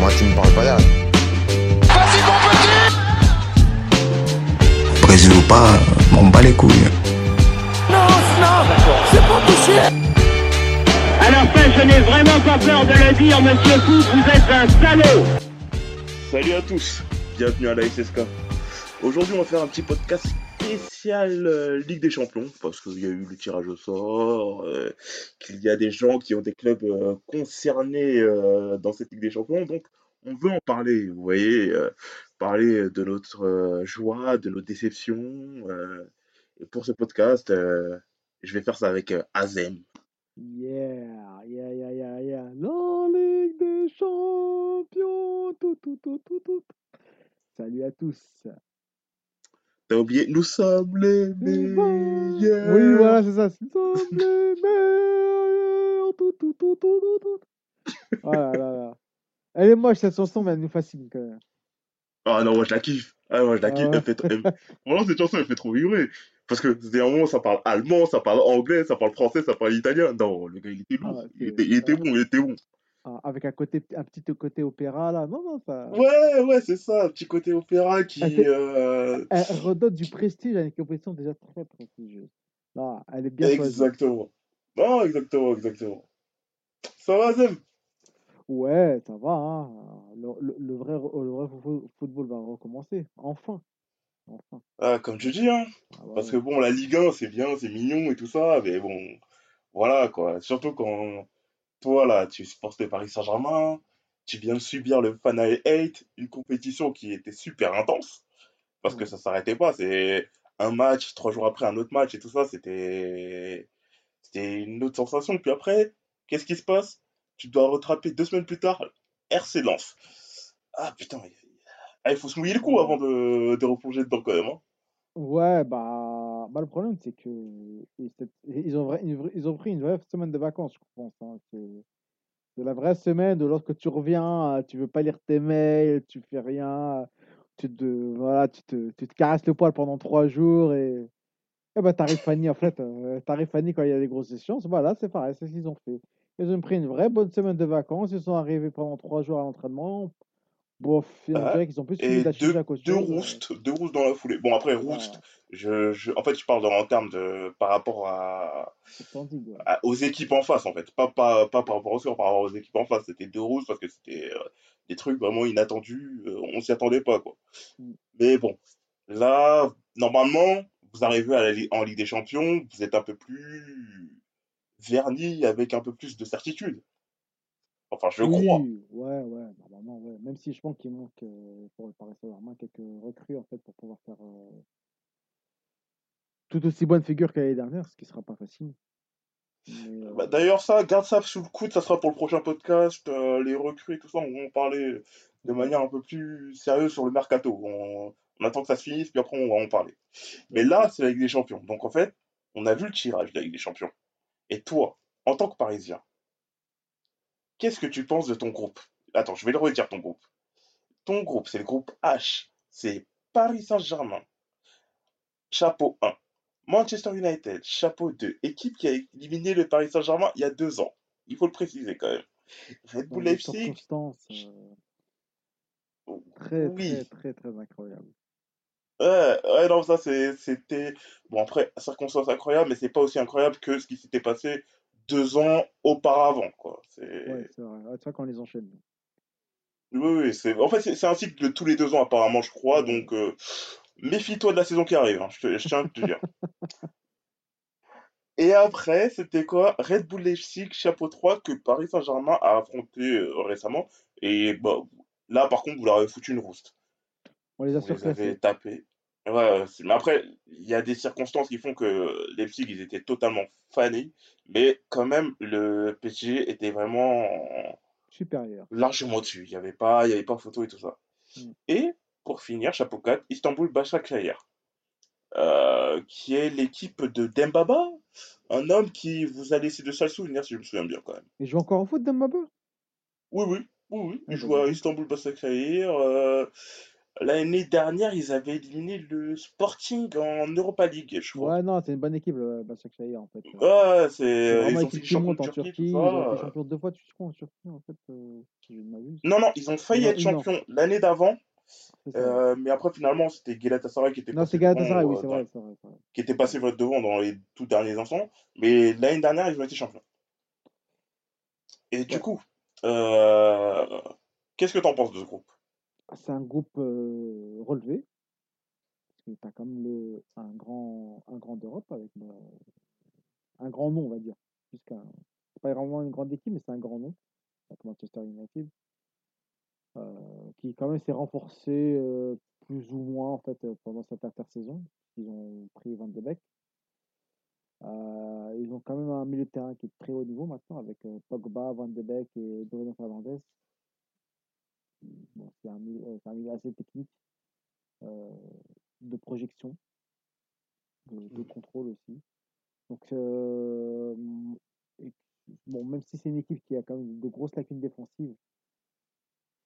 Moi, tu me parles pas là. Vas-y mon petit Brésil ou pas, m'en bats les couilles. Non, non, c'est pas À la fin, je n'ai vraiment pas peur de le dire, monsieur Foot, vous êtes un salaud Salut à tous, bienvenue à la SSK. Aujourd'hui, on va faire un petit podcast spécial euh, Ligue des Champions parce qu'il y a eu le tirage au sort, euh, qu'il y a des gens qui ont des clubs euh, concernés euh, dans cette Ligue des Champions, donc on veut en parler. Vous voyez, parler de notre joie, de nos déceptions. et pour ce podcast, je vais faire ça avec Azem. Yeah, yeah, yeah, yeah, yeah. La Ligue des Champions. Tout, tout, tout, tout, tout. Salut à tous. T'as oublié, nous sommes les meilleurs. Oui, voilà, c'est ça. Nous sommes les meilleurs. Tout, tout, tout, tout, tout, tout. Oh là là là. Elle est moche cette chanson, mais elle nous fascine quand même. Ah non, moi je la kiffe. Ah, moi je la Ah kiffe. ouais. Elle fait trop... elle- Vraiment, cette chanson, elle fait trop vibrer. Parce que c'est un moment, ça parle allemand, ça parle anglais, ça parle français, ça parle italien. Non, le gars, il était lourd. Ah, il, était, il était ah. bon, il était bon. Avec un côté, un petit côté opéra là. Non, non, ça. Ouais, ouais, c'est ça. Un petit côté opéra qui. Elle euh, Elle redonne du prestige à une compétition déjà très prestigieuse. Là, elle est bien choisie. Exactement. Non, exactement, exactement. Ça va, Zem? Ouais, ça va. Hein. Le, le- le vrai, le vrai fo- football va recommencer. Enfin. Enfin. ah, Comme tu dis, hein. Ah ouais, Parce que bon, la Ligue 1, c'est bien, c'est mignon et tout ça, mais bon, voilà quoi. Surtout quand toi, là, tu supportes le Paris Saint-Germain, tu viens de subir le Final 8, une compétition qui était super intense, parce que ça s'arrêtait pas. C'est un match, trois jours après un autre match et tout ça, c'était une autre sensation. Puis après, qu'est-ce qui se passe? Tu dois rattraper deux semaines plus tard, RC Lens. Ah putain, il ah, il faut se mouiller le cou Ouais. avant de, de replonger dedans quand même. hein. Ouais, bah, bah le problème c'est que ils, ont, pris une vraie semaine de vacances, je pense. hein. C'est la vraie semaine de lorsque tu reviens, tu veux pas lire tes mails, tu fais rien, tu te, voilà, tu te, tu te caresses le poil pendant trois jours et, et bah t'arrives Fanny en fait, euh, t'arrives Fanny quand il y a des grosses échéances. Voilà, c'est pareil, c'est ce qu'ils ont fait. Ils ont pris une vraie bonne semaine de vacances, ils sont arrivés pendant trois jours à l'entraînement. Bof, on dirait qu'ils ont plus Et deux, à cause deux roustes, deux roustes dans la foulée. Bon, après, Ouais, roust, je, je, en fait, je parle dans- en termes de, par rapport à, ouais. aux équipes en face, en fait. Pas, pas, pas par rapport au score, par rapport aux équipes en face. C'était deux roustes parce que c'était euh, des trucs vraiment inattendus. euh, on s'y attendait pas, quoi. Mm. Mais bon, là, normalement, vous arrivez à la Li- en Ligue des Champions, vous êtes un peu plus vernis avec un peu plus de certitude. Enfin, je crois. Oui, ouais, ouais, normalement, ouais. Même si je pense qu'il manque euh, pour le Paris Saint-Germain quelques recrues en fait pour pouvoir faire euh, tout aussi bonne figure que l'année dernière, ce qui sera pas facile. Mais, euh, Bah, D'ailleurs, ça, garde ça sous le coude, ça sera pour le prochain podcast. euh, les recrues et tout ça, on va en parler de manière un peu plus sérieuse sur le mercato. On, on attend que ça se finisse, puis après, on va en parler. Mais là, c'est la Ligue des Champions. Donc, en fait, on a vu le tirage de la Ligue des Champions. Et toi, en tant que Parisien, qu'est-ce que tu penses de ton groupe? Attends, je vais le redire, ton groupe. Ton groupe, c'est le groupe H. C'est Paris Saint-Germain, chapeau 1. Manchester United, chapeau 2. Équipe qui a éliminé le Paris Saint-Germain il y a deux ans. Il faut le préciser quand même. Red Bull Leipzig, euh, très, oui. très, très, très incroyables. Ouais, ouais, non, ça c'était. Bon, après, circonstances incroyables, mais c'est pas aussi incroyable que ce qui s'était passé deux ans auparavant, quoi. C'est. Ouais, c'est vrai. Vrai qu'on les enchaîne. Oui, oui, c'est. En fait, c'est c'est un cycle de tous les deux ans, apparemment, je crois. Donc, euh, méfie-toi de la saison qui arrive, hein, je, te- je tiens à te dire. Et après, c'était quoi? Red Bull Leipzig, chapeau 3, que Paris Saint-Germain a affronté euh, récemment. Et bah, là, par contre, vous leur avez foutu une rouste. On les a Vous les avez surclassés. tapés. Ouais, mais après, il y a des circonstances qui font que Leipzig, ils étaient totalement fanés. Mais quand même, le PSG était vraiment Supérieurs. largement au-dessus. Il n'y avait pas, il y avait pas photo et tout ça. Mm. Et pour finir, chapeau 4, Istanbul Başakşehir, euh, qui est l'équipe de Dembaba, un homme qui vous a laissé de sales souvenirs, si je me souviens bien quand même. Ils jouent encore au foot, Dembaba? Oui, oui, oui, oui. Ah, Il bah, joue à d'accord. Istanbul Başakşehir. Euh, L'année dernière, ils avaient éliminé le Sporting en Europa League, je crois. Ouais, non, c'est une bonne équipe, le Başakşehir, en fait. Ouais, C'est ils ont qui champion de Turquie, Ils ont deux fois, tu en Turquie, en fait, euh, si je. Non, non, ils ont failli être champions l'année d'avant, euh, mais après finalement c'était Galatasaray qui était Non, passé Galatasaray, devant, oui, euh, dans- vrai, vrai. qui était passé devant dans les tout derniers instants, mais l'année dernière ils ont été champions. Et du coup, euh, qu'est-ce que t'en penses de ce groupe? C'est un groupe relevé. Parce un grand, un grand d'Europe avec euh, un grand nom, on va dire. Jusqu'à, c'est pas vraiment une grande équipe, mais c'est un grand nom. Avec Manchester United. qui quand même s'est renforcé plus ou moins en fait pendant cette intersaison. Ils ont pris Van de Beek. Ils ont quand même un milieu de terrain qui est très haut niveau maintenant avec Pogba, Van de Beek et Bruno Fernandes. Bon, c'est un, euh, un milieu assez technique euh, de projection, de, de contrôle aussi. Donc, euh, et- bon, même si c'est une équipe qui a quand même de grosses lacunes défensives,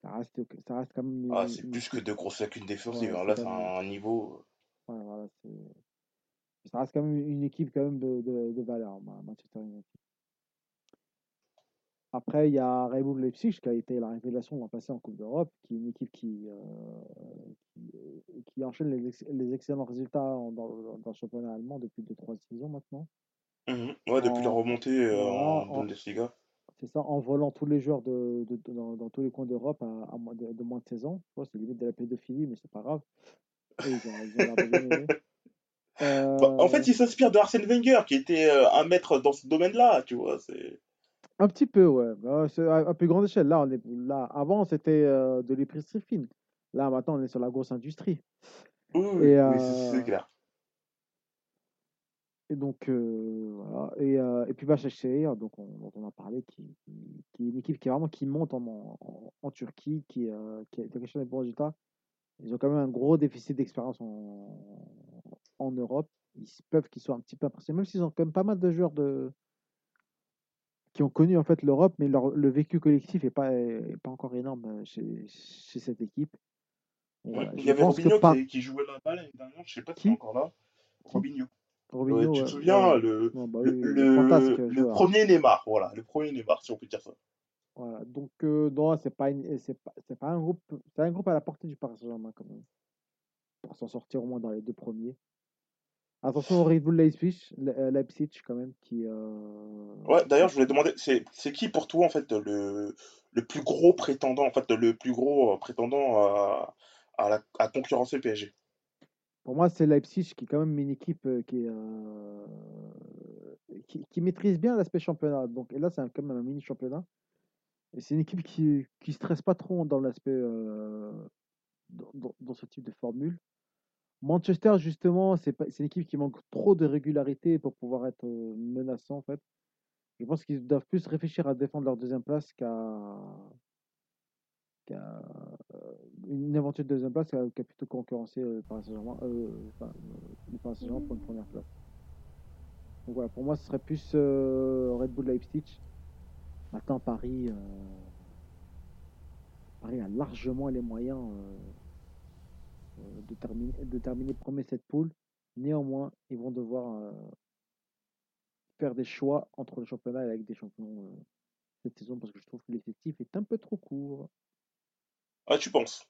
ça reste, ça reste quand même Ah, c'est plus que de grosses lacunes défensives, Ouais, hein. Là c'est un niveau. ouais, voilà, ça reste quand même une équipe quand même de, de, de valeur, Ma- Manchester United. Après, il y a Red Bull Leipzig qui a été la révélation l'an passé en Coupe d'Europe, qui est une équipe qui, euh, qui, euh, qui enchaîne les, ex- les excellents résultats en- dans, le championnat allemand depuis 2-3 saisons maintenant. Mhm. Ouais, depuis la remontée euh, en en- Bundesliga. c'est ça, en volant tous les joueurs de, de- de- dans, dans tous les coins d'Europe à, à moins de, de moins de 16 ans. C'est limite de la pédophilie, mais c'est pas grave. Ils ont, ils ont de. Bah, en fait, il s'inspire de Arsène Wenger, qui était un maître dans ce domaine-là, tu vois. C'est... un petit peu, ouais. Bah, c'est à, à plus grande échelle. Là, on est, là avant, c'était euh, de l'épicerie fine. Là, maintenant, on est sur la grosse industrie. Oui, oui, Et, oui, c'est c'est euh, clair. et donc, euh, voilà. Et, euh, et puis, Başakşehir, donc on, dont on a parlé, qui, qui, qui est une équipe qui, est vraiment, qui monte en, en, en Turquie, qui, euh, qui a qui a des bons résultats. Ils ont quand même un gros déficit d'expérience en, en Europe. Ils peuvent qu'ils soient un petit peu impressionnés, même s'ils ont quand même pas mal de joueurs de, qui ont connu en fait l'Europe, mais leur, le vécu collectif n'est pas, est pas encore énorme euh, chez, chez cette équipe. Ouais, Il y avait Robinho par qui, qui jouait là-bas l'année dernière, je sais pas s'il est encore là. Robinho. Tu te ouais, souviens, ouais. le, Non, bah le, oui, le fantasque le, le joueur. premier Neymar, voilà, le premier Neymar, si on peut dire ça. Voilà. Donc euh, non, c'est pas, une- pas, pas un groupe, c'est un groupe à la portée du Paris Saint-Germain quand même, pour s'en sortir au moins dans les deux premiers. Attention au Red Bull Leipzig, Le- euh, Leipzig quand même qui, euh, Ouais, d'ailleurs, je voulais demander, c'est qui pour toi, en fait, le, le plus gros prétendant, en fait, le plus gros euh, prétendant à, à, la, à concurrencer le PSG? Pour moi, c'est Leipzig qui est quand même une équipe qui, est, euh, qui, qui maîtrise bien l'aspect championnat. Donc, et là, c'est quand même un mini championnat. Et c'est une équipe qui qui stresse pas trop dans l'aspect euh, dans, dans- dans ce type de formule. Manchester, justement, c'est une équipe qui manque trop de régularité pour pouvoir être menaçant en fait. Je pense qu'ils doivent plus réfléchir à défendre leur deuxième place qu'à une éventuelle deuxième place qu'à qu'à plutôt concurrencer euh, le Paris Saint-Germain, pour une première place. Donc voilà, pour moi, ce serait plus Red Bull Leipzig. Maintenant, Paris, Paris a largement les moyens de, terminer, de terminer premier cette poule. Néanmoins, ils vont devoir euh, faire des choix entre le championnat et Ligue des Champions euh, cette saison parce que je trouve que l'effectif est un peu trop court. Ah, tu penses?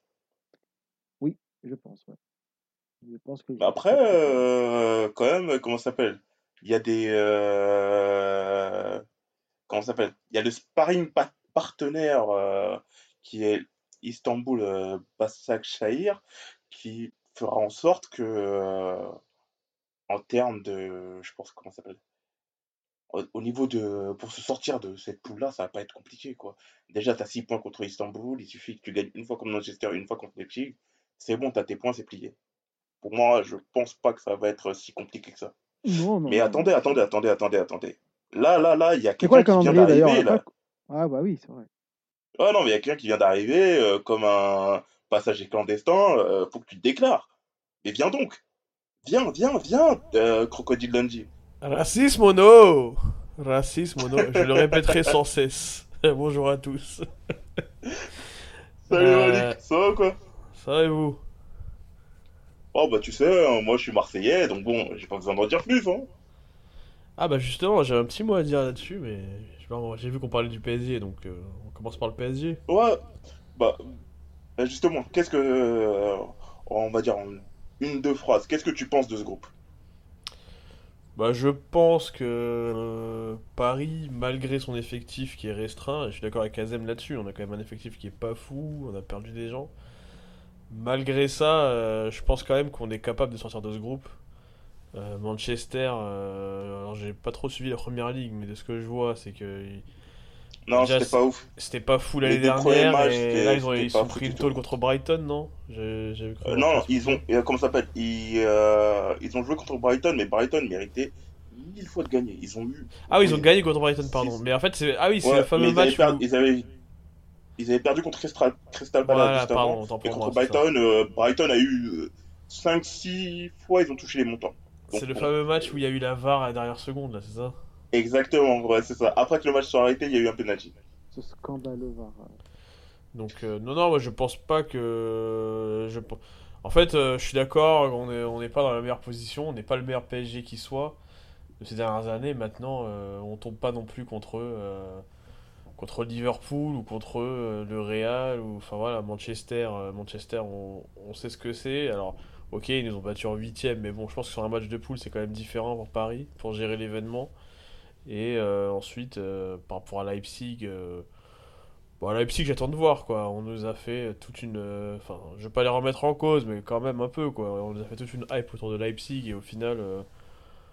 Oui, je pense. ouais. Je pense que Mais l'effectif après, euh, quand même, comment ça s'appelle? Il y a des... euh, comment ça s'appelle? Il y a le sparring pa- partenaire euh, qui est Istanbul euh, Başakşehir qui fera en sorte que, euh, en termes de... Je pense, comment ça s'appelle? Au, au niveau de... Pour se sortir de cette poule-là, ça va pas être compliqué, quoi. Déjà, tu as 6 points contre Istanbul, il suffit que tu gagnes une fois contre Manchester, une fois contre Leipzig. C'est bon, tu as tes points, c'est plié. Pour moi, je pense pas que ça va être si compliqué que ça. Non, non, Mais non, attendez, attendez, attendez, attendez, attendez. Là, là, là, il y a quelqu'un qui vient d'arriver, pas... Ah bah oui, c'est vrai. Ah non, mais il y a quelqu'un qui vient d'arriver euh, comme un passager clandestin. euh, faut que tu te déclares. Mais viens donc. Viens, viens, viens, euh, Crocodile Dundee. Racisme ou no Racisme ou no Je le répéterai sans cesse. Bonjour à tous. Salut Euh, Malik, ça va quoi? Ça va et vous? Oh bah tu sais, hein, moi je suis Marseillais, donc bon, j'ai pas besoin d'en dire plus. Hein. Ah bah justement, j'ai un petit mot à dire là-dessus, mais j'ai vu qu'on parlait du PSG, donc euh, on commence par le PSG. Ouais, bah, bah, justement, qu'est-ce que, euh, on va dire en une, deux phrases, qu'est-ce que tu penses de ce groupe? Bah je pense que euh, Paris, malgré son effectif qui est restreint, et je suis d'accord avec Azem là-dessus, on a quand même un effectif qui est pas fou, on a perdu des gens. Malgré ça, euh, je pense quand même qu'on est capable de sortir de ce groupe. Euh, Manchester, euh, alors j'ai pas trop suivi la première ligue, mais de ce que je vois, c'est que Non, c'était pas ouf. c'était pas fou l'année dernière, matchs, et là ils ont, ils sont pris une tôle contre Brighton, non? J'ai Euh, non, ils ont, euh, comment ça s'appelle? Ils, euh, ils ont joué contre Brighton, mais Brighton méritait mille fois de gagner. Ils ont eu, Ah oui, ils ont gagné contre Brighton, pardon. Mais en fait, c'est ah oui, c'est Ouais, le fameux ils avaient, match où ils avaient, ils avaient perdu contre Crystal, Crystal Palace voilà, juste avant. pardon, Et contre moi. Brighton, euh, Brighton a eu 5-6 fois, ils ont touché les montants. C'est le bon. fameux match où il y a eu la VAR à la dernière seconde, là, c'est ça? Exactement, ouais, c'est ça. Après que le match soit arrêté, il y a eu un penalty. Ce scandaleux VAR. Donc, euh, non, non, moi je pense pas que. Je... En fait, euh, je suis d'accord, on est, on n'est pas dans la meilleure position, on n'est pas le meilleur PSG qui soit de ces dernières années. Maintenant, euh, on tombe pas non plus contre eux, euh, contre Liverpool ou contre euh, le Real ou enfin voilà, Manchester. euh, Manchester, on, on sait ce que c'est. Alors, ok, ils nous ont battus en huitième, mais bon, je pense que sur un match de poule, c'est quand même différent pour Paris, pour gérer l'événement. Et euh, ensuite, euh, par rapport à Leipzig. euh, Bon, à Leipzig, j'attends de voir, quoi. On nous a fait toute une... Enfin, je vais pas les remettre en cause, mais quand même un peu, quoi. On nous a fait toute une hype autour de Leipzig, et au final... euh,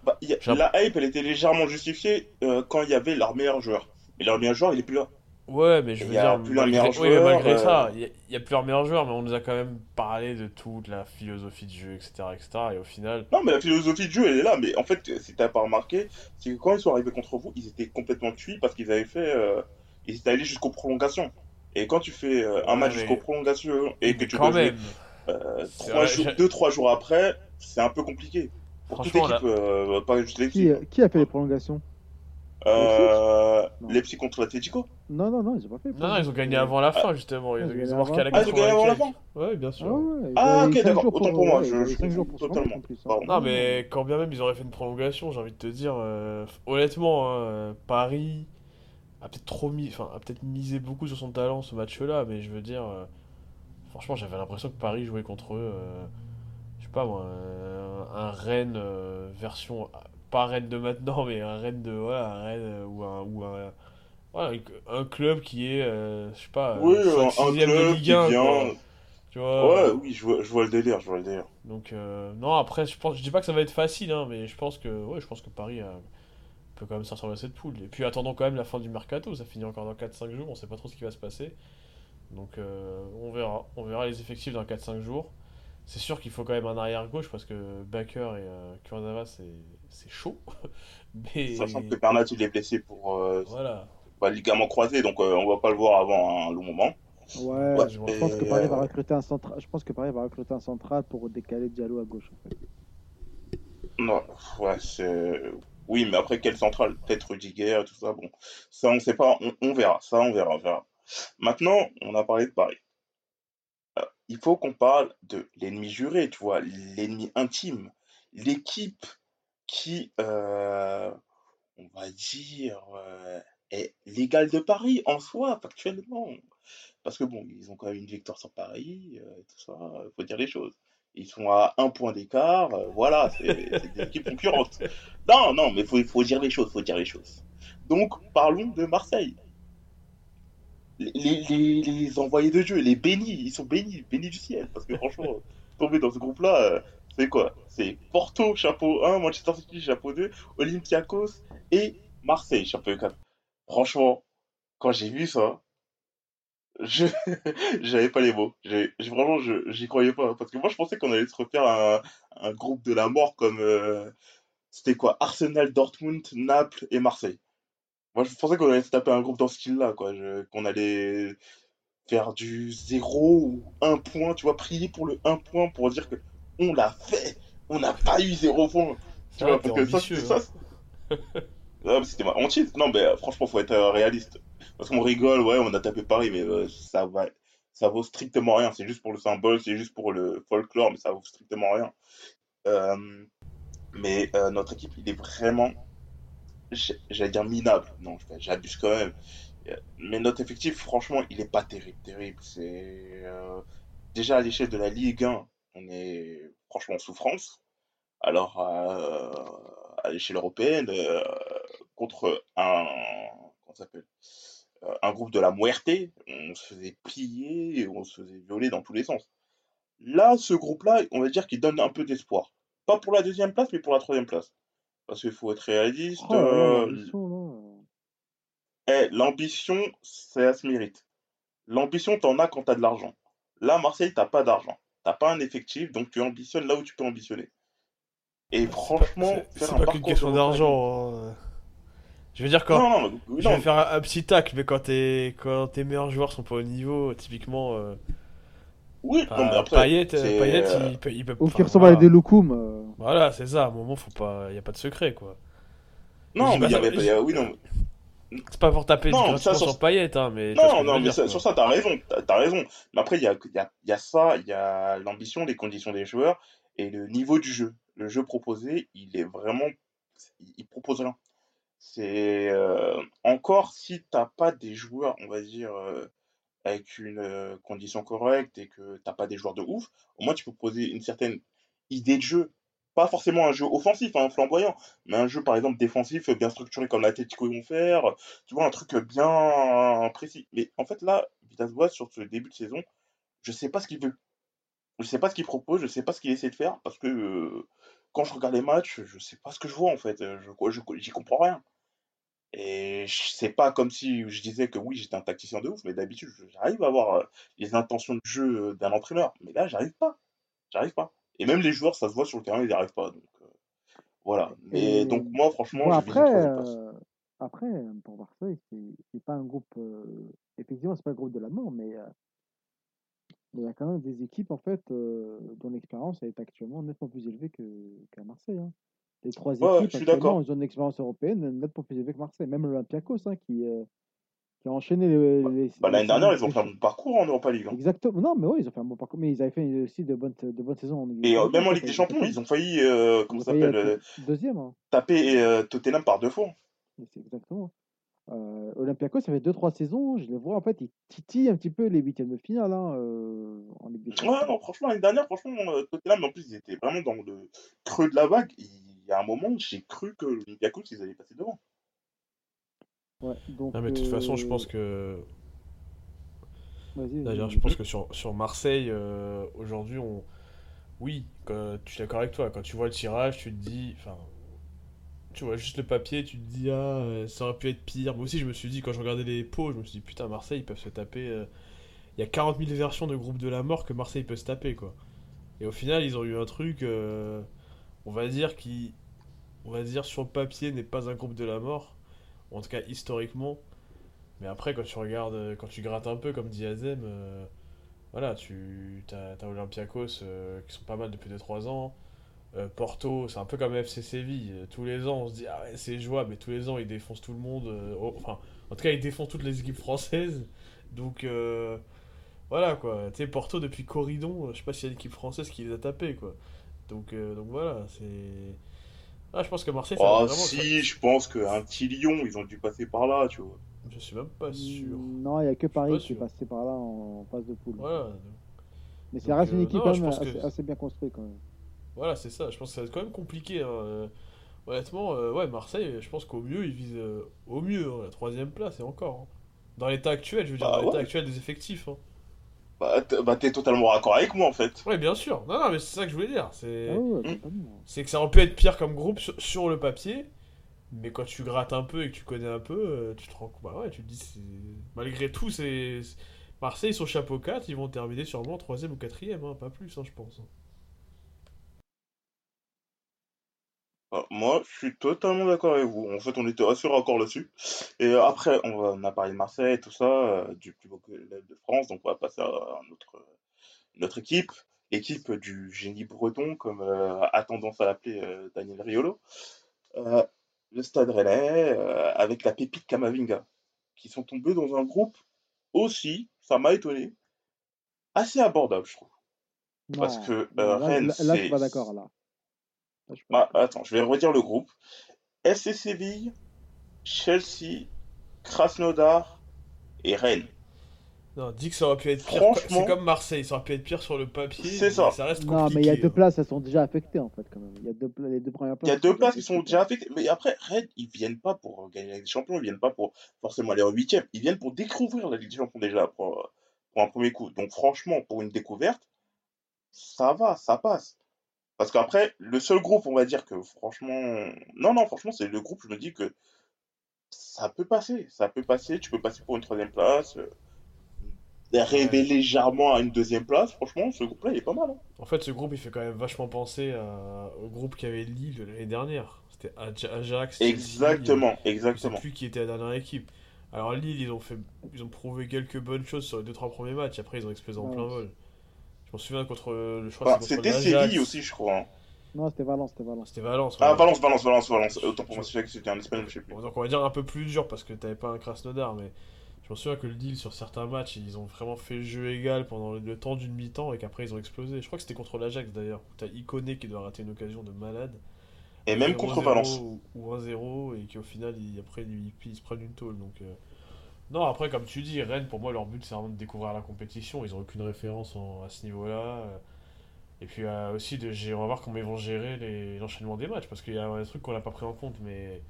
Bah, a- la hype, elle était légèrement justifiée quand il y avait leur meilleur joueur. Mais leur meilleur joueur, il est plus là. Ouais, mais je Il veux y a dire, plus leur malgré... oui, euh, ça, il y, a- il y a plus leur meilleur joueur, mais on nous a quand même parlé de toute la philosophie de jeu, etc., etc., et au final... Non, mais la philosophie de jeu, elle est là. Mais en fait, si t'as pas remarqué, c'est que quand ils sont arrivés contre vous, ils étaient complètement cuits parce qu'ils avaient fait. euh, ils étaient allés jusqu'aux prolongations. Et quand tu fais euh, un Ouais, match mais- jusqu'aux prolongations et que tu quand dois jouer même... euh, C'est trois jours, deux, trois jours après, c'est un peu compliqué. Pour toute équipe, euh, pas juste Qui, euh, qui a fait les prolongations? Euh. Leipzig contre l'Atlético Non, non, non, ils ont pas fait. Non, non, ils ont gagné avant la fin, justement. Ils, ont- ils marqué à la avant. Ah, ils ont gagné avant la 80 fin Ouais, bien sûr. Ah Ah, ok, d'accord. Autant pour- moi, ouais, je- totalement. hein. Non, mais quand bien même ils auraient fait une prolongation, j'ai envie de te dire, euh, honnêtement, hein, Paris a peut-être trop mis, enfin, a peut-être misé beaucoup sur son talent ce match-là, mais je veux dire, euh, franchement, j'avais l'impression que Paris jouait contre eux, euh, je sais pas moi, un Rennes euh, version, pas Rennes de maintenant, mais un Rennes de, voilà, un Rennes euh, ou un, ou un, voilà, un club qui est, euh, je sais pas, Oui, euh, un, 5 un 6e de club Ligue qui 1, vient. quoi, tu vois. Ouais, oui, je vois, je vois le délire, je vois le délire. Donc euh, non après je pense je dis pas que ça va être facile hein, mais je pense que ouais je pense que Paris euh, peut quand même sortir de cette poule et puis attendons quand même la fin du mercato ça finit encore dans 4-5 jours on sait pas trop ce qui va se passer donc euh, on verra on verra les effectifs dans 4-5 jours c'est sûr qu'il faut quand même un arrière gauche parce que Baker et euh, Kurzawa c'est c'est chaud mais Sachant que Bernat, il est blessé pour euh, voilà bah, ligament croisé, donc euh, on va pas le voir avant un long moment. Ouais, Ouais, je et, pense que Paris va recruter un central. Je pense que Paris va recruter un central pour décaler Diallo à gauche. En fait. Non, ouais, c'est. Oui, mais après, quelle centrale? Peut-être Rudiger et tout ça. Bon, ça, on sait pas. On, on verra. Ça, on verra, on verra. Maintenant, on a parlé de Paris. Il faut qu'on parle de l'ennemi juré, tu vois, l'ennemi intime, l'équipe qui, euh, on va dire, euh, est l'égale de Paris en soi, factuellement. Parce que bon, ils ont quand même une victoire sur Paris, euh, tout ça, euh, faut dire les choses. Ils sont à un point d'écart, voilà, c'est des équipes concurrentes. Non, non, mais faut, faut dire les choses, faut dire les choses. Donc, parlons de Marseille. Les, envoyés de jeu, les bénis, ils sont bénis, bénis du ciel. Parce que franchement, tomber dans ce groupe-là, euh, c'est quoi? C'est Porto, chapeau 1, Manchester City, chapeau 2, Olympiakos et Marseille, chapeau 4. Franchement, quand j'ai vu ça, je j'avais pas les mots. J'ai- franchement, je, j'y croyais pas. Parce que moi, je pensais qu'on allait se refaire un, un groupe de la mort comme, euh, c'était quoi? Arsenal, Dortmund, Naples et Marseille. Moi, je pensais qu'on allait se taper un groupe dans ce style-là, quoi. Je- qu'on allait faire du 0 ou un point, tu vois, prier pour le 1 point pour dire que on l'a fait. On n'a pas eu 0 point. Tu Ah, vois, t'es parce que ça, ambitieux, c'était ça. c'est- Ah, mais c'était ma hantise. Non, mais euh, franchement, faut être euh, réaliste. Parce qu'on rigole, ouais, on a tapé Paris, mais euh, ça va. ça vaut strictement rien. C'est juste pour le symbole, c'est juste pour le folklore, mais ça vaut strictement rien. Euh, mais euh, notre équipe, il est vraiment, j'allais dire minable. Non, j'abuse quand même. Euh, Mais notre effectif, franchement, il est pas terrible, terrible. C'est euh, déjà à l'échelle de la Ligue 1, on est franchement en souffrance. Alors à l'échelle européenne, euh, contre un, comment s'appelle? Un groupe de la Muerte, on se faisait piller on se faisait violer dans tous les sens. Là, ce groupe-là, on va dire qu'il donne un peu d'espoir. Pas pour la deuxième place, mais pour la troisième place. Parce qu'il faut être réaliste. Oh euh, l'ambition, l'ambition, ça se mérite. L'ambition, t'en as quand t'as de l'argent. Là, Marseille, t'as pas d'argent. T'as pas un effectif, donc tu ambitionnes là où tu peux ambitionner. Et franchement, C'est pas qu'une question d'argent. hein. Je veux dire, quand. Non, non, mais- Je vais non, faire un, un petit tacle, mais quand, t'es- quand tes meilleurs joueurs sont pas au niveau, typiquement. euh, oui, non, mais après, Payet, euh, Payet, euh, il peut. Il peut Ou qui ressemble à des Loukoum. euh. Voilà, c'est ça, à un moment, faut pas. Y a pas de secret, quoi. Non, mais il y avait, il y a- oui, non, C'est pas pour taper Non, ça, sur- sur Payet, hein, mais. Non, non, mais dire, ça- quoi. sur ça, t'as raison, t'as raison. Mais après, il y a, il y, a, il y a ça, il y a l'ambition, les conditions des joueurs et le niveau du jeu. Le jeu proposé, il est vraiment. Il il propose rien. C'est. euh, encore si t'as pas des joueurs, on va dire, euh, avec une condition correcte et que t'as pas des joueurs de ouf, au moins tu peux proposer une certaine idée de jeu. Pas forcément un jeu offensif, hein, flamboyant, mais un jeu par exemple défensif, bien structuré comme l'Atletico vont faire, tu vois, un truc bien précis. Mais en fait là, Villas-Boas, sur ce début de saison, je sais pas ce qu'il veut. Je sais pas ce qu'il propose, je sais pas ce qu'il essaie de faire, parce que quand je regarde les matchs, je sais pas ce que je vois en fait, je, j'y comprends rien. Et c'est pas comme si je disais que oui, j'étais un tacticien de ouf, mais d'habitude, j'arrive à avoir euh, les intentions de jeu euh, d'un entraîneur. Mais là, j'arrive pas. J'arrive pas. Et même les joueurs, ça se voit sur le terrain, ils n'y arrivent pas. Donc euh, voilà. Mais Et donc moi, franchement, bon, après, euh, après, pour Marseille, c'est pas un groupe. euh, effectivement, c'est pas le groupe de la mort, mais il y a quand même des équipes en fait dont l'expérience est actuellement nettement plus élevée que qu'à Marseille. hein. Les trois Ouais, ouais, équipes je suis actuellement, ont une expérience européenne nettement plus élevée que Marseille. Même l'Olympiakos, hein, qui, euh, qui a enchaîné les, Bah, les, bah, l'année dernière, ils ont fait un bon parcours en Europa League. hein. Exactement. Non, mais oui, ils ont fait un bon parcours. Mais ils avaient fait aussi de bonnes, de bonnes saisons en Ligue Et euh, même en Ligue des Champions, ils ont failli, euh, comment ça s'appelle, deuxième. hein. taper Tottenham par deux fois. C'est exactement. Euh, Olympiakos, ça fait 2-3 saisons, je les vois en fait, ils titillent un petit peu les huitièmes de finale hein, euh, en Ligue des Ouais, Champions. non, franchement, l'année dernière, franchement, Tottenham, en plus, ils étaient vraiment dans le creux de la vague. Il y a un moment, j'ai cru que l'Olympiakos, ils allaient passer devant. Ouais, donc, Non, mais de toute façon, je pense euh, que. Vas-y, D'ailleurs, je pense que sur, sur Marseille, euh, aujourd'hui, on. Oui, quand- je suis d'accord avec toi. Quand tu vois le tirage, tu te dis. Enfin, tu vois juste le papier, tu te dis, ah, euh, ça aurait pu être pire. Moi aussi, je me suis dit, quand je regardais les pots, je me suis dit, putain, Marseille, ils peuvent se taper. euh, Il y a 40 000 versions de groupe de la mort que Marseille peut se taper, quoi. Et au final, ils ont eu un truc, euh, on va dire, qui. On va dire, sur le papier, n'est pas un groupe de la mort. En tout cas, historiquement. Mais après, quand tu regardes, euh, quand tu grattes un peu, comme dit Azem, euh, voilà, tu t'as, t'as Olympiakos euh, qui sont pas mal depuis 2-3 ans. Porto, c'est un peu comme FC Séville. Tous les ans, on se dit, ah ouais, c'est jouable, mais tous les ans, ils défoncent tout le monde. enfin, en tout cas, ils défoncent toutes les équipes françaises. Donc, voilà, quoi. Tu sais, Porto, depuis Corridon, euh, je sais pas s'il y a une équipe française qui les a tapés, quoi. Donc, euh, donc voilà, c'est. Ah, je pense que Marseille, ça va Oh, vraiment. si, je pense qu'un petit Lyon, ils ont dû passer par là, tu vois. Je suis même pas sûr. Non, il n'y a que pas Paris qui est passé par là en phase de poule. Voilà. Mais ça reste une euh, équipe non, quand je même pense que- assez, assez bien construite quand même. Voilà, c'est ça. Je pense que ça va être quand même compliqué. hein. Euh, Honnêtement, euh, ouais, Marseille, je pense qu'au mieux, ils visent euh, au mieux hein, la troisième place et encore. hein. Dans l'état actuel, je veux dire, Bah dans l'état actuel des effectifs. Hein. Bah, bah, t'es totalement raccord avec moi, en fait. Ouais, bien sûr. Non, non, mais c'est ça que je voulais dire. C'est Ah Mm. que ça aurait pu être pire comme groupe sur, sur le papier, mais quand tu grattes un peu et que tu connais un peu, euh, tu te rends compte. Bah ouais, tu te dis, c'est- malgré tout, c'est. Marseille, ils sont chapeau 4, ils vont terminer sûrement troisième ou quatrième, hein, pas plus, hein, je pense. Ah, moi, je suis totalement d'accord avec vous. En fait, on était assez raccord là-dessus. Et euh, après, on, va, on a parlé de Marseille, tout ça, euh, du plus beau club de France, donc on va passer à notre, notre équipe, l'équipe du génie breton, comme euh, a tendance à l'appeler euh, Daniel Riolo. Euh, le Stade Rennais, euh, avec la pépite Kamavinga, qui sont tombés dans un groupe aussi, ça m'a étonné, assez abordable, je trouve. Parce que euh, là, Rennes, là, là, je suis pas d'accord là. Là, je suis pas Bah, d'accord. attends, je vais redire le groupe. FC Séville, Chelsea, Krasnodar et Rennes. Non, dis que ça aurait pu être pire. C'est Franchement, comme Marseille, ça aurait pu être pire sur le papier, c'est ça. ça reste Non, mais il y a compliqué. deux hein. places, elles sont déjà affectées en fait quand même. Il y a deux, les deux premières Il y a places qui sont deux déjà places qui sont affectées. déjà affectées. Mais après, Rennes, ils viennent pas pour gagner la Ligue des Champions, ils viennent pas pour forcément aller en huitième. Ils viennent pour découvrir la Ligue des Champions déjà pour, pour un premier coup. Donc franchement, pour une découverte, ça va, ça passe. Parce qu'après, le seul groupe, on va dire que franchement... Non, non, franchement, c'est le groupe, je me dis que ça peut passer. Ça peut passer, tu peux passer pour une troisième place, euh, rêver Ouais. légèrement à une deuxième place. Franchement, ce groupe-là, il est pas mal. hein. En fait, ce groupe, il fait quand même vachement penser à- au groupe qu'avait Lille l'année dernière. C'était Aj- Ajax, Exactement, exactement. plus qui était la dernière équipe. Alors Lille, ils ont fait, ils ont prouvé quelques bonnes choses sur les deux trois premiers matchs. Après, ils ont explosé en Ouais. plein vol. Je m'en souviens contre, le- que c'est contre c'était. Séville aussi, je crois. hein. Non, c'était Valence, c'était Valence. C'était Valence. Ah. Valence, Valence, Valence, Valence. Autant pour moi, c'est vrai que c'était un espagnol, je sais plus. Donc on va dire un peu plus dur parce que t'avais pas un Krasnodar, mais je me souviens que le Lille sur certains matchs, ils ont vraiment fait le jeu égal pendant le, le temps d'une mi-temps et qu'après ils ont explosé. Je crois que c'était contre l'Ajax d'ailleurs, où t'as Iconé qui doit rater une occasion de malade. Et même 0-0 contre Valence. Ou, ou 1-0 et qu'au final, ils, après ils, ils se prennent une tôle. Donc, euh, Non, après, comme tu dis, Rennes, pour moi, leur but c'est vraiment de découvrir la compétition. Ils ont aucune référence en- à ce niveau-là. Et puis euh, aussi, de, gérer- on va voir comment ils vont gérer l'enchaînement des matchs parce qu'il y a un truc qu'on n'a pas pris en compte, mais.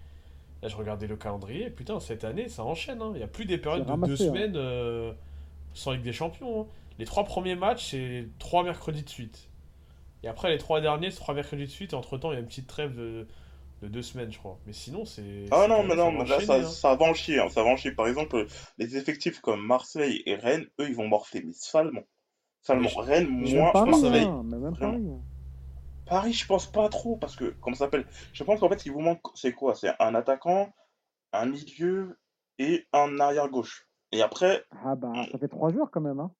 Là, je regardais le calendrier, putain, cette année, ça enchaîne. hein. Il n'y a plus des périodes de deux hein. semaines euh, sans Ligue des Champions. hein. Les trois premiers matchs, c'est trois mercredis de suite. Et après, les trois derniers, c'est trois mercredis de suite. Et entre-temps, il y a une petite trêve de, de deux semaines, je crois. Mais sinon, c'est. Ah non, mais non, ça hein. ça va en chier, hein, ça va en chier. Par exemple, les effectifs comme Marseille et Rennes, eux, ils vont morfler, mais salement. Salement. Mais je- Rennes, Mais moins, Paris, Marseille. hein, mais même Vraiment. Paris. Paris, je pense pas trop, parce que, comment ça s'appelle? Je pense qu'en fait, ce qui vous manque, c'est quoi? C'est un attaquant, un milieu et un arrière-gauche. Et après, Ah bah, ça fait trois joueurs quand même. Hein.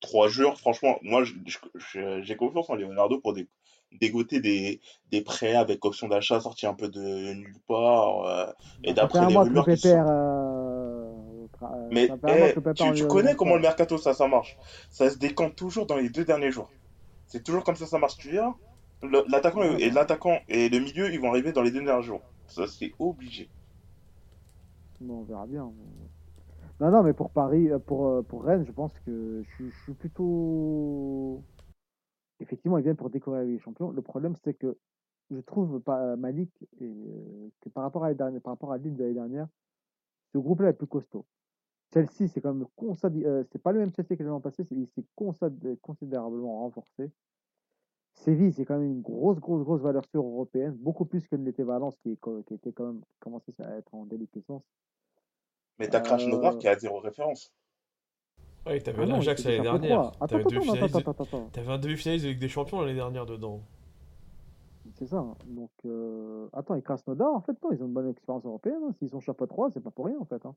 trois joueurs, franchement, moi, j'ai confiance en Leonardo pour dé- dégoter des, des prêts avec option d'achat sortis un peu de nulle part. euh, et Bah, d'après les rumeurs qui sont... Euh, euh, Mais eh, tu, tu connais en comment le mercato, ça, ça marche? Ça se décante toujours dans les deux derniers jours. C'est toujours comme ça, ça marche. Tu viens, le- l'attaquant et, et l'attaquant et le milieu, ils vont arriver dans les deux derniers jours. Ça, c'est obligé. Bon, on verra bien. Non, non, mais pour Paris, pour, pour Rennes, je pense que je suis plutôt. Effectivement, ils viennent pour découvrir les champions. Le problème, c'est que je trouve pas Malik et, euh, que par rapport à l'année dernière- par rapport à Lille de l'année dernière, ce groupe-là est plus costaud. Chelsea, c'est quand même euh, c'est pas le même Chelsea que l'an passé, c'est- il s'est considérablement renforcé. Séville, c'est quand même une grosse, grosse, grosse valeur sûre européenne, beaucoup plus que l'était Valence, qui, était quand même commencé à être en déliquescence. Mais t'as Krasnodar Euh, qui a zéro référence. Ouais, t'avais Ah l'Ajax l'année dernière. 3. Attends, T'avais un demi-finaliste de Ligue des Champions l'année dernière dedans. C'est ça. Donc, euh, attends, et Krasnodar, en fait, non, ils ont une bonne expérience européenne. hein. S'ils sont chapeau 3, c'est pas pour rien, en fait. hein.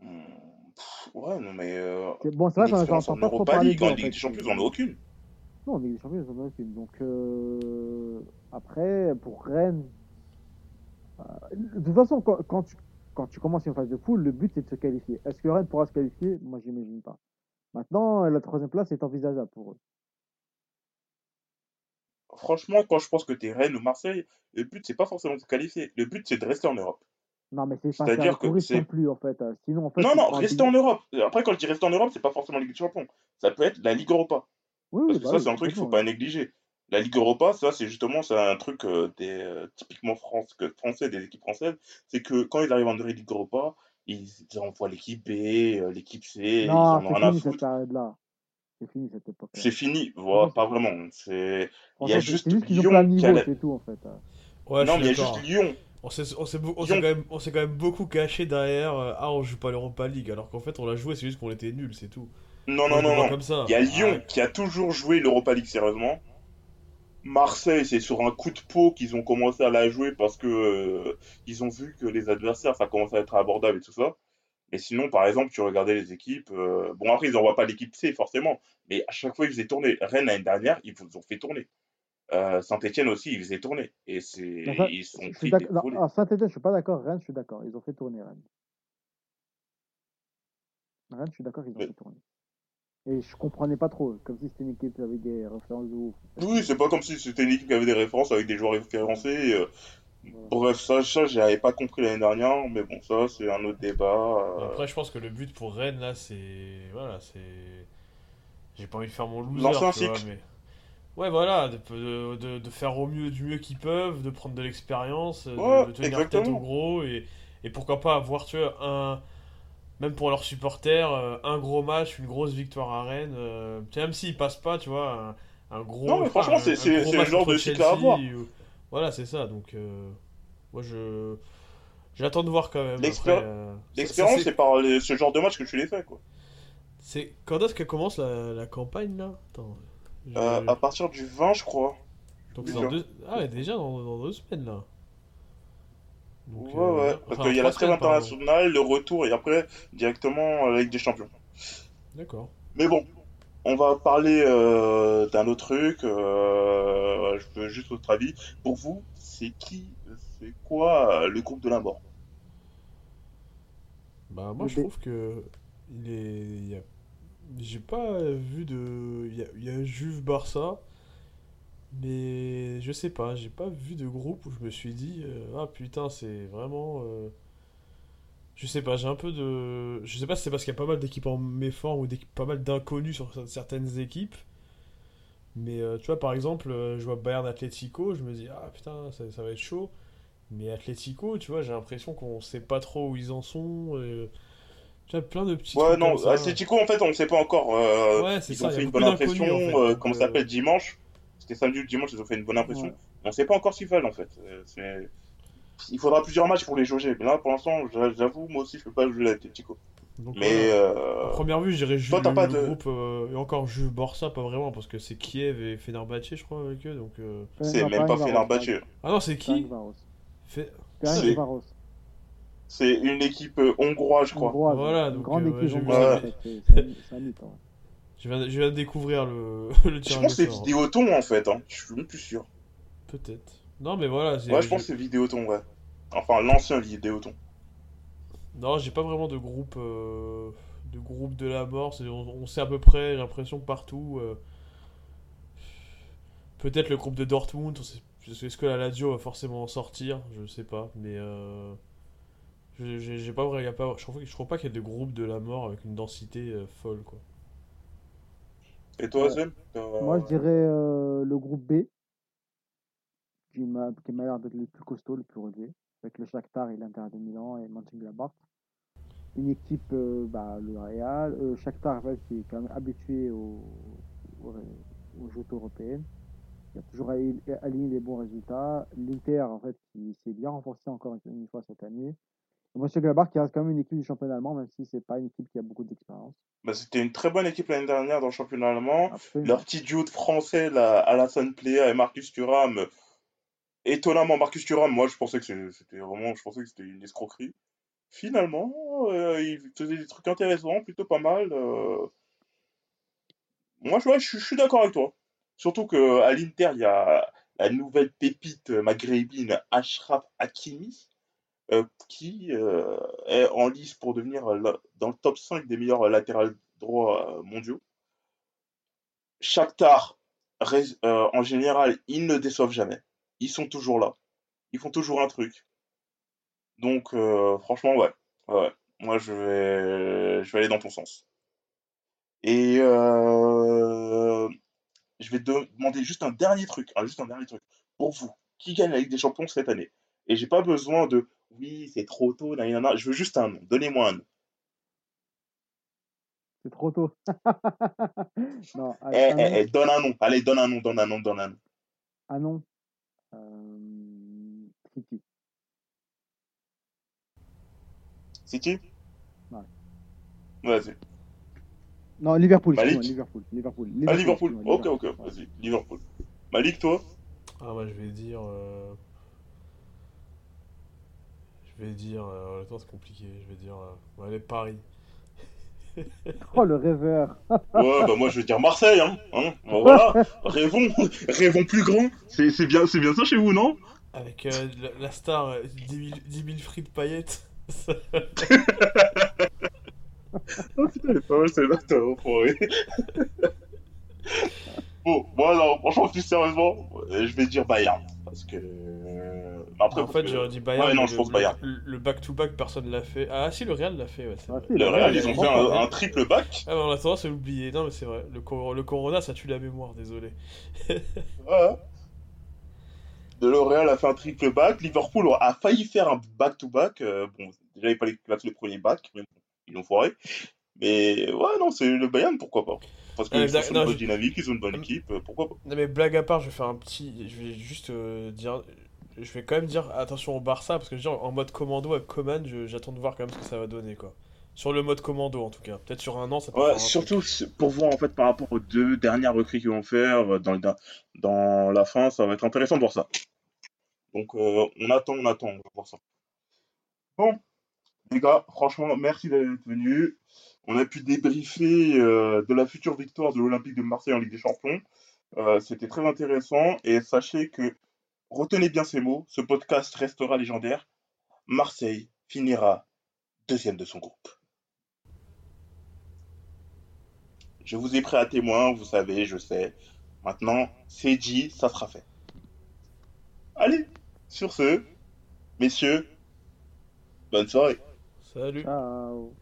Hmm, pff, ouais, non, mais euh, C'est- Bon, c'est vrai qu'on en pas trop en Ligue fait. des Champions, ils en ont aucune. Non, en Ligue des Champions, ils en ont aucune. Donc, euh, après, pour Rennes, euh, de toute façon, quand, quand tu, quand tu commences une phase de poule, le but, c'est de se qualifier. Est-ce que Rennes pourra se qualifier? Moi, j'imagine pas. Maintenant, la troisième place est envisageable pour eux. Franchement, quand je pense que t'es Rennes ou Marseille, le but, c'est pas forcément de se qualifier. Le but, c'est de rester en Europe. Non, mais c'est pas C'est-à-dire que c'est- plus, en fait. Euh, Sinon, en fait, Non, tu non, rester en Europe. Après, quand je dis rester en Europe, c'est pas forcément la Ligue des Champions. Ça peut être la Ligue Europa. Oui, Parce que bah ça, oui, c'est un truc qu'il faut pas négliger. La Ligue Europa, ça, c'est justement c'est un truc euh, des, euh, typiquement France, que, français, des équipes françaises. C'est que quand ils arrivent en Ligue Europa, ils, envoient l'équipe B, euh, l'équipe C, ils Non, en ont c'est fini cette période-là. C'est fini cette époque-là. C'est fini. Voilà, pas vraiment. C'est... Il y a juste ont Lyon qui a la- tout, en fait. Ouais, non, mais il y a juste Lyon. On s'est quand, même- quand beaucoup caché derrière. euh, ah, on joue pas l'Europa League. Alors qu'en fait, on l'a joué, c'est juste qu'on était nuls, c'est tout. Non, non, non, non. comme ça. Il y a Lyon Arrête. qui a toujours joué l'Europa League sérieusement. Marseille, c'est sur un coup de peau qu'ils ont commencé à la jouer parce que euh, ils ont vu que les adversaires, ça commençait à être abordable et tout ça. Mais sinon, par exemple, tu regardais les équipes. euh, Bon, après, ils n'envoient pas l'équipe C, forcément. Mais à chaque fois, ils faisaient tourner. Rennes, l'année dernière, ils vous ont fait tourner. Euh, Saint-Etienne aussi, ils faisaient tourner. Et c'est... Ils sont pris des non, alors, Saint-Etienne, je suis pas d'accord. Rennes, je suis d'accord. Ils ont fait tourner Rennes. Rennes, je suis d'accord, ils ont Mais- fait tourner. Et je comprenais pas trop, comme si c'était une équipe avec des références de ouf. Oui, c'est pas comme si c'était une équipe qui avait des références avec des joueurs référencés. euh, Bref, ça, ça j'avais pas compris l'année dernière, mais bon, ça, c'est un autre débat. euh. Après, je pense que le but pour Rennes, là, c'est. Voilà, c'est. J'ai pas envie de faire mon loser. Lancer un tu vois, cycle. mais. Ouais, voilà, de, de, de- de faire au mieux du mieux qu'ils peuvent, de prendre de l'expérience, de, de tenir exactement. tête au gros, et, et pourquoi pas avoir, tu vois, un. Même pour leurs supporters, euh, un gros match, une grosse victoire à Rennes. euh, même s'ils passent pas, tu vois, un, un gros. Non, mais franchement, c'est- le genre de cycle à avoir. ou- Voilà, c'est ça, donc. euh, moi, je. J'attends de voir quand même. Euh, L'expérience, c'est- par les- ce genre de match que tu les fais, quoi. c'est quand est-ce qu'elle commence la, la campagne là? Attends. je- Euh, à partir du 20, je crois. Donc dans deux... Ah déjà dans, dans deux semaines là. Donc, Ouais, euh, ouais, enfin, parce qu'il y a la trêve internationale, le retour, et après, directement la Ligue des Champions. D'accord. Mais bon, on va parler euh, d'un autre truc. euh, je veux juste votre avis. Pour vous, c'est qui, c'est quoi euh, le groupe de la mort? Bah moi je trouve que il est. il y a- J'ai pas vu de. Il y a, il y a Juve Barça. Mais je sais pas, j'ai pas vu de groupe où je me suis dit euh, ah putain c'est vraiment euh, je sais pas, j'ai un peu de je sais pas si c'est parce qu'il y a pas mal d'équipes en méforme ou pas mal d'inconnus sur certaines équipes. Mais euh, tu vois par exemple, je vois Bayern Atlético, je me dis ah putain ça, ça va être chaud. Mais Atlético, tu vois, j'ai l'impression qu'on sait pas trop où ils en sont. tu vois, plein de petits Ouais, non. Atlético, en fait, on ne sait pas encore. euh, Ouais, c'est ils ça, ont fait une bonne impression. en fait, euh, ça s'appelle dimanche C'était samedi ou dimanche, ils ont fait une bonne impression. Ouais. On sait pas encore ce qu'ils veulent, en fait. Euh, Il faudra plusieurs matchs pour les jauger. Mais là, pour l'instant, j'a- j'avoue, moi aussi, je peux pas jouer l'Atlético. Donc, Mais. euh, À première vue, je dirais Juve, Toi, pas le de- groupe, euh, et encore Juve Borsa, pas vraiment, parce que c'est Kiev et Fenerbahçe, je crois, avec eux. Donc, euh, C'est même pas Fenerbahçe. Ah non, c'est qui. Fe-. C'est une équipe hongroise, je crois. Hongroise, Voilà, une donc, grande euh, ouais, équipe hongroise, un- c'est un mythe, hein. Je, viens, je viens de découvrir le, le Je pense que c'est. Vidéoton, en fait. Hein. Je suis même plus sûr. Peut-être. Non, mais voilà. Ouais, je pense que c'est Vidéoton, ouais. Enfin, l'ancien Vidéoton. Non, j'ai pas vraiment de groupe, euh, de groupe de la mort. On, on sait à peu près, j'ai l'impression, partout. euh, Peut-être le groupe de Dortmund. Est-ce que la Lazio va forcément en sortir? Je sais pas, mais euh, je- j'ai pas je trouve pas qu'il y ait de groupe de la mort avec une densité euh, folle, quoi. Et toi, t'as- Moi, je dirais euh, le groupe B, qui m'a qui m'a l'air d'être le plus costaud, le plus relevé, avec le Shakhtar et l'Inter de Milan et Mönchengladbach. Une équipe, euh, bah, le Real, euh, Shakhtar, en fait, qui est quand même habitué aux, aux, aux jeux européennes. Il a toujours ali- aligné des bons résultats. L'Inter, en fait, qui s'est bien renforcé encore une fois cette année. Et Mönchengladbach, qui reste quand même une équipe du championnat allemand, même si c'est pas une équipe qui a beaucoup d'expérience. Bah, C'était une très bonne équipe l'année dernière dans le championnat allemand. Absolument. Leur petit duo de français, là, Alassane Plea et Marcus Thuram. Étonnamment, Marcus Thuram, moi, je pensais que c'était vraiment, je pensais que c'était une escroquerie. Finalement, euh, il faisait des trucs intéressants, plutôt pas mal. euh. Moi, je, ouais, je, suis- je suis d'accord avec toi. Surtout que à l'Inter, il y a la nouvelle pépite maghrébine Ashraf Hakimi, euh, qui euh, est en lice pour devenir euh, dans le top 5 des meilleurs latérales droits euh, mondiaux. Shakhtar, euh, en général, ils ne déçoivent jamais. Ils sont toujours là. Ils font toujours un truc. Donc, euh, franchement, ouais. Moi, je vais, je vais aller dans ton sens. Et euh, je vais te demander juste un dernier truc. hein, juste un dernier truc. Pour vous, qui gagne la Ligue des Champions cette année? Et j'ai pas besoin de oui, c'est trop tôt, nanana. Je veux juste un nom. Donnez-moi un nom. C'est trop tôt. non, Eh, un eh, nom. eh, donne un nom. Allez, donne un nom, donne un nom, donne un nom. Ah non. Euh... City. City? Ouais. Vas-y. Non, Liverpool, Malik? excuse-moi, Liverpool. Liverpool. Ah, Liverpool. Ok, ok, Liverpool. Ouais. vas-y. Liverpool. Malik, toi? Ah, moi, je vais dire. euh, Je vais dire. euh, Honnêtement, c'est compliqué. Je vais dire. euh, ouais, allez, Paris. Oh, le rêveur. Ouais, bah moi je vais dire Marseille, hein. hein Bon, voilà, rêvons, rêvons plus grand. C'est c'est bien, c'est bien ça chez vous, non? Avec euh, la, la star, euh, 10 000, 10 000 frites paillettes. Oh putain, elle est pas mal celle-là, t'as enfoiré. bon, moi non, franchement, plus sérieusement, euh, je vais dire Bayern. Parce que. Euh, Après, en fait, que- j'aurais dit Bayern. Ouais, non, mais je le- pense Bayern. Le le back-to-back, personne l'a fait. Ah, si, le Real l'a fait, ouais, Ah, si, Le Real, ils ont fait un, triple back. Ah, mais on a tendance à l'oublier. Non, mais c'est vrai. Le, cor- le Corona, ça tue la mémoire, désolé. Ouais. De L'Oréal a fait un triple back. Liverpool a failli faire un back-to-back. Euh, bon, déjà, il fallait fassent le premier back, mais bon, ils l'ont foiré. Mais ouais, non, c'est le Bayern, pourquoi pas Parce qu'ils Euh, sont une bonne dynamique, ils ont une bonne équipe, euh, pourquoi pas Non, mais blague à part, je vais faire un petit. Je vais juste euh, dire. Je vais quand même dire attention au Barça, parce que je veux dire, en mode commando avec Coman, j'attends de voir quand même ce que ça va donner, quoi. Sur le mode commando, en tout cas. Peut-être sur un an, ça peut Ouais, truc. surtout pour voir en fait par rapport aux deux dernières recrues qu'ils vont faire euh, dans, le- dans la fin, ça va être intéressant de voir ça. Donc euh, on attend, on attend, on va voir ça. Bon, les gars, franchement, merci d'être venus. On a pu débriefer euh, de la future victoire de l'Olympique de Marseille en Ligue des Champions. Euh, C'était très intéressant et sachez que, retenez bien ces mots, ce podcast restera légendaire. Marseille finira deuxième de son groupe. Je vous ai pris à témoin, vous savez, je sais. Maintenant, c'est dit, ça sera fait. Allez, sur ce, messieurs, bonne soirée. Salut. Ciao.